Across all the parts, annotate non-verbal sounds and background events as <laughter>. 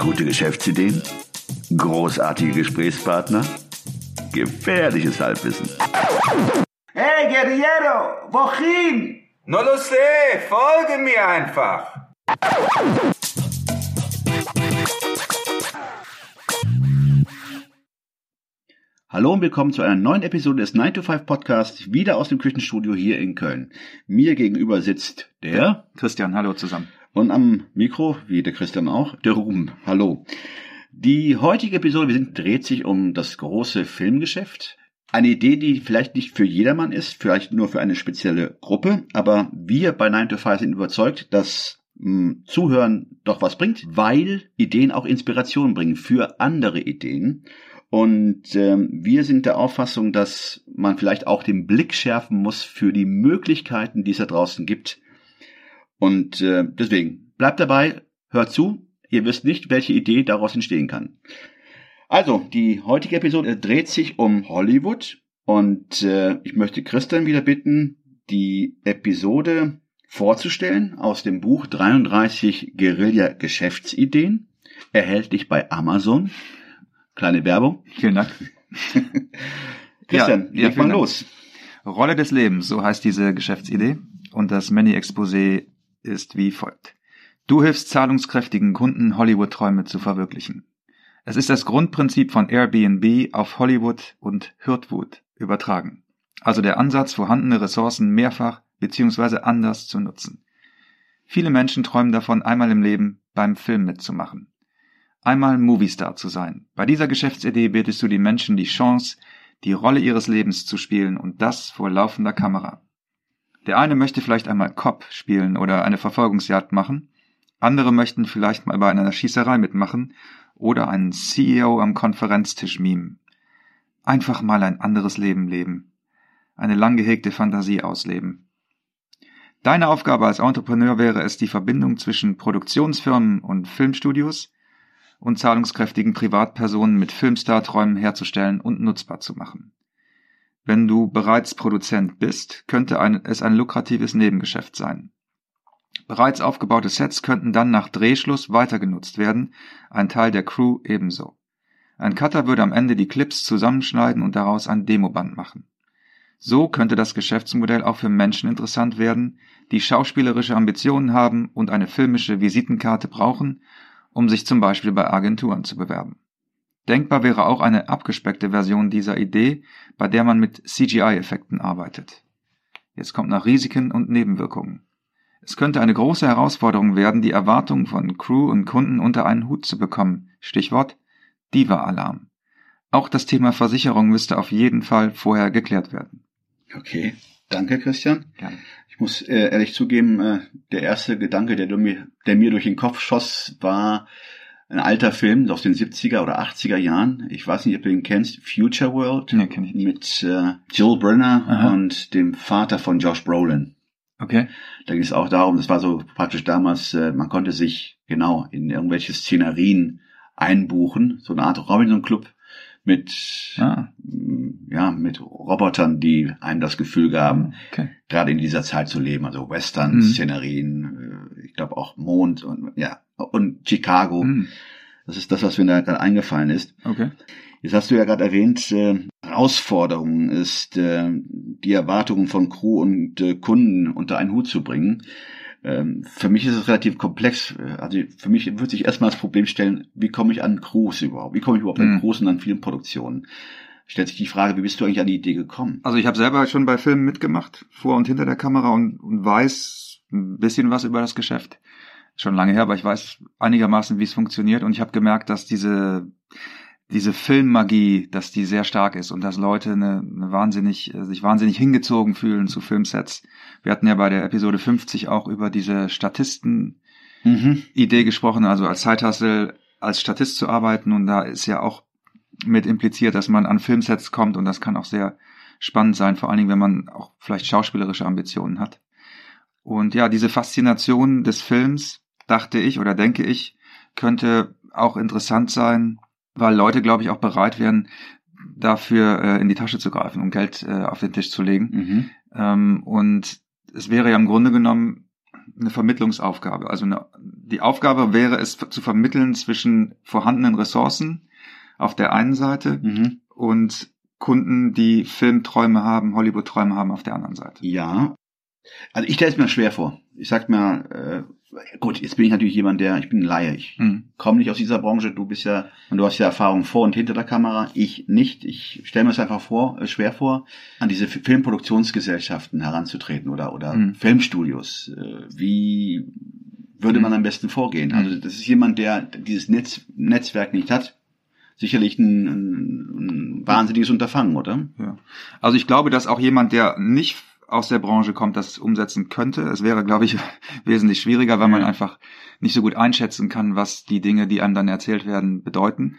Gute Geschäftsideen? Großartige Gesprächspartner? Gefährliches Halbwissen. Hey, Guerriero, wohin? No lo sé, folge mir einfach. Hallo und willkommen zu einer neuen Episode des 9 to 5 Podcasts, wieder aus dem Küchenstudio hier in Köln. Mir gegenüber sitzt der Christian, hallo zusammen. Und am Mikro, wie der Christian auch, der Ruben. Hallo. Die heutige Episode wir sind, dreht sich um das große Filmgeschäft. Eine Idee, die vielleicht nicht für jedermann ist, vielleicht nur für eine spezielle Gruppe, aber wir bei 9 to 5 sind überzeugt, dass mh, Zuhören doch was bringt, weil Ideen auch Inspiration bringen für andere Ideen. Und ähm, wir sind der Auffassung, dass man vielleicht auch den Blick schärfen muss für die Möglichkeiten, die es da draußen gibt. Und äh, deswegen bleibt dabei, hört zu. Ihr wisst nicht, welche Idee daraus entstehen kann. Also, die heutige Episode dreht sich um Hollywood und äh, ich möchte Christian wieder bitten, die Episode vorzustellen aus dem Buch 33 Guerilla Geschäftsideen, erhältlich bei Amazon. Kleine Werbung. Vielen Dank. <laughs> Christian, Ja, ja, leg mal vielen Dank. los. Rolle des Lebens, so heißt diese Geschäftsidee. Und das Mini-Exposé ist wie folgt. Du hilfst zahlungskräftigen Kunden, Hollywood-Träume zu verwirklichen. Es ist das Grundprinzip von Airbnb auf Hollywood und Hurtwood übertragen. Also der Ansatz, vorhandene Ressourcen mehrfach bzw. anders zu nutzen. Viele Menschen träumen davon, einmal im Leben beim Film mitzumachen. Einmal Moviestar zu sein. Bei dieser Geschäftsidee bietest du den Menschen die Chance, die Rolle ihres Lebens zu spielen und das vor laufender Kamera. Der eine möchte vielleicht einmal Cop spielen oder eine Verfolgungsjagd machen, andere möchten vielleicht mal bei einer Schießerei mitmachen oder einen CEO am Konferenztisch mimen. Einfach mal ein anderes Leben leben. Eine lang gehegte Fantasie ausleben. Deine Aufgabe als Entrepreneur wäre es, die Verbindung zwischen Produktionsfirmen und Filmstudios und zahlungskräftigen Privatpersonen mit Filmstar-Träumen herzustellen und nutzbar zu machen. Wenn du bereits Produzent bist, könnte ein, es ein lukratives Nebengeschäft sein. Bereits aufgebaute Sets könnten dann nach Drehschluss weiter genutzt werden, ein Teil der Crew ebenso. Ein Cutter würde am Ende die Clips zusammenschneiden und daraus ein Demoband machen. So könnte das Geschäftsmodell auch für Menschen interessant werden, die schauspielerische Ambitionen haben und eine filmische Visitenkarte brauchen, um sich zum Beispiel bei Agenturen zu bewerben. Denkbar wäre auch eine abgespeckte Version dieser Idee, bei der man mit CGI-Effekten arbeitet. Jetzt kommt nach Risiken und Nebenwirkungen. Es könnte eine große Herausforderung werden, die Erwartungen von Crew und Kunden unter einen Hut zu bekommen. Stichwort Diva-Alarm. Auch das Thema Versicherung müsste auf jeden Fall vorher geklärt werden. Okay, danke Christian. Gerne. Ich muss äh, ehrlich zugeben, äh, der erste Gedanke, der, mir durch den Kopf schoss, war ein alter Film aus den 70er oder 80er Jahren. Ich weiß nicht, ob du ihn kennst. Future World. Nee, kenn ich nicht. Mit äh, Jill Brenner Aha. und dem Vater von Josh Brolin. Okay. Da ging es auch darum, das war so praktisch damals, äh, man konnte sich genau in irgendwelche Szenerien einbuchen, so eine Art Robinson Club mit Ah, mm, ja mit Robotern, die einem das Gefühl gaben, okay. gerade in dieser Zeit zu leben, also Mhm. Western-Szenerien, äh, ich glaube auch Mond und ja und Chicago. Hm, Das ist das, was mir da gerade eingefallen ist. okay. Jetzt hast du ja gerade erwähnt, äh, Herausforderung ist, äh, die Erwartungen von Crew und äh, Kunden unter einen Hut zu bringen. Ähm, für mich ist es relativ komplex. Also für mich wird sich erstmal das Problem stellen, wie komme ich an Crews überhaupt? Wie komme ich überhaupt an Mhm. Crews und an Filmproduktionen? Stellt sich die Frage, wie bist du eigentlich an die Idee gekommen? Also ich habe selber schon bei Filmen mitgemacht, vor und hinter der Kamera und, und weiß ein bisschen was über das Geschäft. Schon lange her, aber ich weiß einigermaßen, wie es funktioniert und ich habe gemerkt, dass diese diese Filmmagie, dass die sehr stark ist und dass Leute eine, eine wahnsinnig äh, sich wahnsinnig hingezogen fühlen zu Filmsets. Wir hatten ja bei der Episode 50 auch über diese Statisten Mhm. Gesprochen, also als Zeithassel als Statist zu arbeiten und da ist ja auch mit impliziert, dass man an Filmsets kommt und das kann auch sehr spannend sein, vor allen Dingen, wenn man auch vielleicht schauspielerische Ambitionen hat. Und ja, diese Faszination des Films, dachte ich oder denke ich, könnte auch interessant sein, weil Leute, glaube ich, auch bereit wären, dafür äh, in die Tasche zu greifen, um Geld äh, auf den Tisch zu legen. Mhm. Ähm, und es wäre ja im Grunde genommen eine Vermittlungsaufgabe. Also eine, die Aufgabe wäre es zu vermitteln zwischen vorhandenen Ressourcen auf der einen Seite Mhm. und Kunden, die Filmträume haben, Hollywood-Träume haben auf der anderen Seite. Ja. Also ich stelle es mir schwer vor. Ich sag mir, äh, gut, jetzt bin ich natürlich jemand, der, ich bin ein Laie. Ich Hm. komme nicht aus dieser Branche. Du bist ja, und du hast ja Erfahrung vor und hinter der Kamera. Ich nicht. Ich stelle mir es einfach vor, äh, schwer vor, an diese Filmproduktionsgesellschaften heranzutreten oder, oder Mhm. Filmstudios. Äh, wie würde man Mhm. am besten vorgehen? Mhm. Also das ist jemand, der dieses Netz, Netzwerk nicht hat. Sicherlich ein, ein, ein wahnsinniges Unterfangen, oder? Ja. Also ich glaube, dass auch jemand, der nicht aus der Branche kommt, das umsetzen könnte. Es wäre, glaube ich, <laughs> wesentlich schwieriger, weil man einfach nicht so gut einschätzen kann, was die Dinge, die einem dann erzählt werden, bedeuten.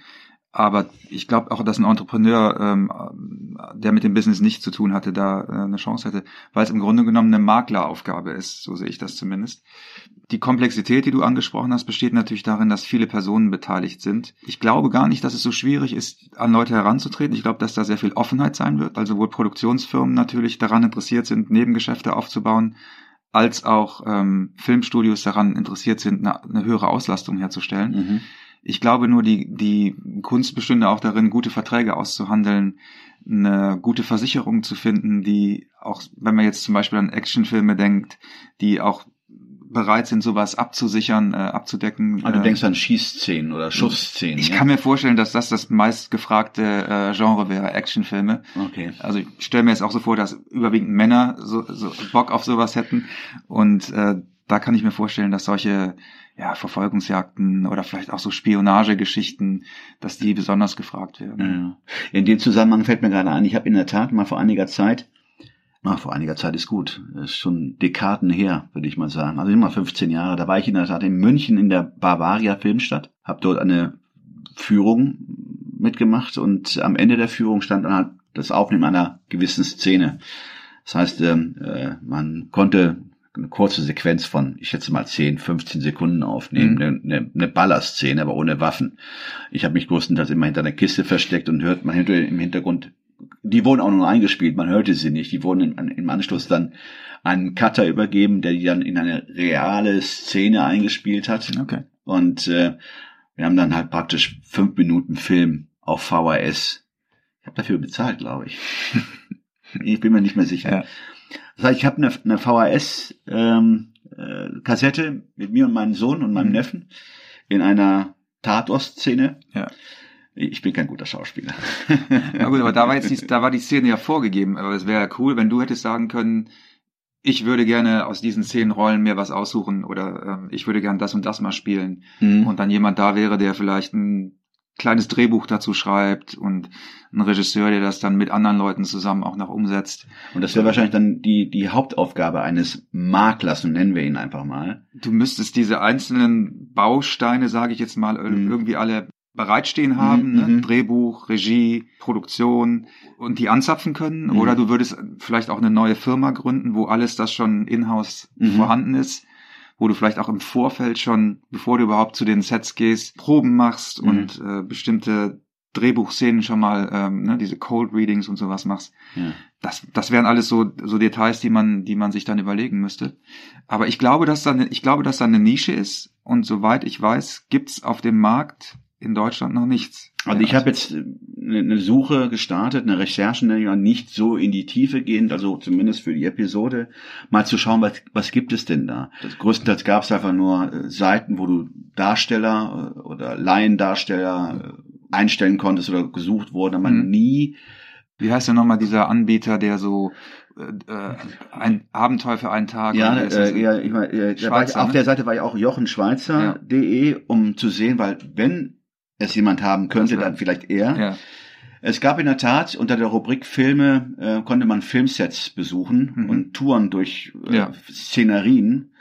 Aber ich glaube auch, dass ein Entrepreneur, ähm, der mit dem Business nichts zu tun hatte, da äh, eine Chance hätte, weil es im Grunde genommen eine Makleraufgabe ist, so sehe ich das zumindest. Die Komplexität, die du angesprochen hast, besteht natürlich darin, dass viele Personen beteiligt sind. Ich glaube gar nicht, dass es so schwierig ist, an Leute heranzutreten. Ich glaube, dass da sehr viel Offenheit sein wird, weil sowohl Produktionsfirmen natürlich daran interessiert sind, Nebengeschäfte aufzubauen, als auch ähm, Filmstudios daran interessiert sind, eine, eine höhere Auslastung herzustellen. Mhm. Ich glaube nur, die, die Kunst bestünde auch darin, gute Verträge auszuhandeln, eine gute Versicherung zu finden, die auch, wenn man jetzt zum Beispiel an Actionfilme denkt, die auch bereit sind, sowas abzusichern, äh, abzudecken. Also du äh, denkst an Schießszenen oder Schussszenen. ich ja? kann mir vorstellen, dass das das meistgefragte äh, Genre wäre, Actionfilme. Okay. Also ich stelle mir jetzt auch so vor, dass überwiegend Männer so, so Bock auf sowas hätten. Und äh, da kann ich mir vorstellen, dass solche ja, Verfolgungsjagden oder vielleicht auch so Spionagegeschichten, dass die besonders gefragt werden. Ja. In dem Zusammenhang fällt mir gerade ein, ich habe in der Tat mal vor einiger Zeit, na, vor einiger Zeit ist gut, ist schon Dekaden her, würde ich mal sagen, also immer 15 Jahre, da war ich in der Tat in München in der Bavaria Filmstadt, habe dort eine Führung mitgemacht und am Ende der Führung stand dann halt das Aufnehmen einer gewissen Szene. Das heißt, ähm, äh, man konnte eine kurze Sequenz von, ich schätze mal 10, 15 Sekunden aufnehmen, Mhm. eine, eine, Ballerszene, aber ohne Waffen. Ich habe mich größtenteils immer hinter einer Kiste versteckt und hört man hinter, im Hintergrund, die wurden auch nur eingespielt, man hörte sie nicht. Die wurden im, im Anschluss dann einem Cutter übergeben, der die dann in eine reale Szene eingespielt hat. Okay. Und äh, wir haben dann halt praktisch fünf Minuten Film auf VHS. Ich habe dafür bezahlt, glaube ich. <laughs> ich bin mir nicht mehr sicher. Ja. Das heißt, ich habe eine, eine VHS ähm, äh, mit mir und meinem Sohn und meinem Mhm. Neffen in einer Tatort-Szene. Ja. Ich bin kein guter Schauspieler. <laughs> Na gut, aber da war jetzt die, da war die Szene ja vorgegeben. Aber es wäre ja cool, wenn du hättest sagen können, ich würde gerne aus diesen zehn Rollen mir was aussuchen oder ähm, ich würde gern das und das mal spielen. Mhm. und dann jemand da wäre, der vielleicht ein kleines Drehbuch dazu schreibt und ein Regisseur, der das dann mit anderen Leuten zusammen auch noch umsetzt. Und das wäre wahrscheinlich dann die, die Hauptaufgabe eines Maklers, so nennen wir ihn einfach mal. Du müsstest diese einzelnen Bausteine, sage ich jetzt mal, Mhm. irgendwie alle bereitstehen haben, Mhm, ne? mhm. Drehbuch, Regie, Produktion und die anzapfen können. Mhm. Oder du würdest vielleicht auch eine neue Firma gründen, wo alles das schon in-house Mhm. vorhanden ist, wo du vielleicht auch im Vorfeld schon, bevor du überhaupt zu den Sets gehst, Proben machst Mhm. und äh, bestimmte Drehbuchszenen schon mal, ähm, ne, diese Cold Readings und sowas machst. Ja. Das, das wären alles so, so Details, die man, die man sich dann überlegen müsste. Aber ich glaube, dass da, eine- ich glaube, dass da eine Nische ist und soweit ich weiß, gibt's auf dem Markt in Deutschland noch nichts. Also ich habe jetzt äh, eine Suche gestartet, eine Recherche, nenne ich mal, nicht so in die Tiefe gehend, also zumindest für die Episode, mal zu schauen, was, was gibt es denn da. Das, größtenteils gab es einfach nur äh, Seiten, wo du Darsteller äh, oder Laiendarsteller einstellen konntest oder gesucht wurden, aber Mhm. nie Wie heißt denn nochmal dieser Anbieter, der so äh, ein Abenteuer für einen Tag? Ja, äh, ja ich mein, äh, ich, auf ne? der Seite war ich auch jochenschweizer.de, um zu sehen, weil wenn es jemand haben könnte, dann vielleicht er. ja. Es gab in der Tat unter der Rubrik Filme äh, konnte man Filmsets besuchen Mhm. und Touren durch äh, Ja. Szenerien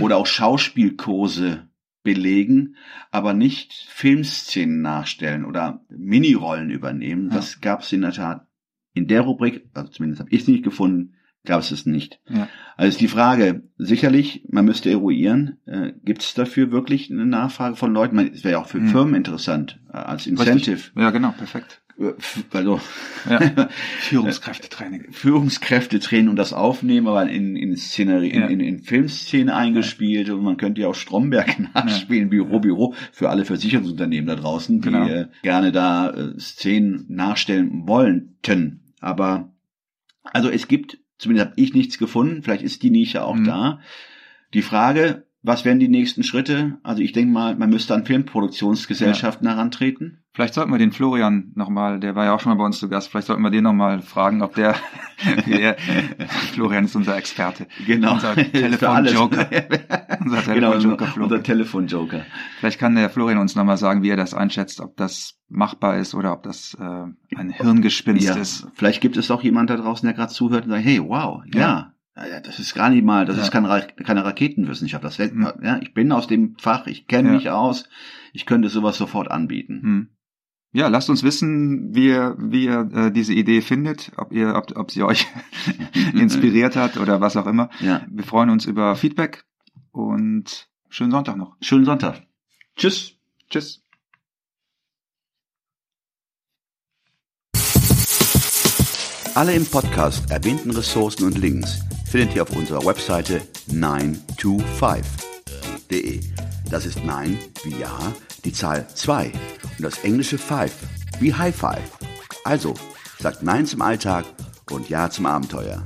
oder auch Schauspielkurse belegen, aber nicht Filmszenen nachstellen oder Minirollen übernehmen. Ja. Das gab es in der Tat in der Rubrik, also zumindest habe ich es nicht gefunden, gab es es nicht. Ja. Also ist die Frage, sicherlich, man müsste eruieren, äh, gibt es dafür wirklich eine Nachfrage von Leuten? Man- Es wäre ja auch für Mhm. Firmen interessant, äh, als Incentive. Ja, genau, perfekt. also Ja. <laughs> Führungskräftetraining. Führungskräftetraining und das Aufnehmen, aber in, in Szenerie, Ja. in, in, in Filmszene eingespielt und man könnte ja auch Stromberg <laughs> nachspielen, Büro, Büro, für alle Versicherungsunternehmen da draußen, die Genau. äh, gerne da äh, Szenen nachstellen wollten. Aber also es gibt, zumindest habe ich nichts gefunden, vielleicht ist die Nische auch Mhm. da. Die Frage, was wären die nächsten Schritte? Also ich denke mal, man müsste an Filmproduktionsgesellschaften herantreten. Vielleicht sollten wir den Florian nochmal, der war ja auch schon mal bei uns zu Gast, vielleicht sollten wir den nochmal fragen, ob der, <laughs> der Florian ist unser Experte. Genau. Unser. <laughs> Telefonjoker. <laughs> Unser genau, Telefonjoker, unser Florian. Telefonjoker. Vielleicht kann der Florian uns nochmal sagen, wie er das einschätzt, ob das machbar ist oder ob das äh, ein Hirngespinst Ja, ist. vielleicht gibt es auch jemand da draußen, der gerade zuhört und sagt, hey, wow, ja. Ja. Das ist gar nicht mal, das Ja. ist keine, keine Raketenwissenschaft. Das, Mhm. ja, ich bin aus dem Fach, ich kenne Ja. mich aus, ich könnte sowas sofort anbieten. Ja, lasst uns wissen, wie ihr, wie ihr äh, diese Idee findet, ob ihr, ob, ob sie euch <laughs> inspiriert hat oder was auch immer. Ja, Wir freuen uns über Feedback und schönen Sonntag noch. schönen Sonntag. Tschüss. Tschüss. Alle im Podcast erwähnten Ressourcen und Links findet ihr auf unserer Webseite 925.de. Das ist 9 wie Ja, die Zahl 2 und das englische 5 wie High Five. Also, sagt Nein zum Alltag und Ja zum Abenteuer.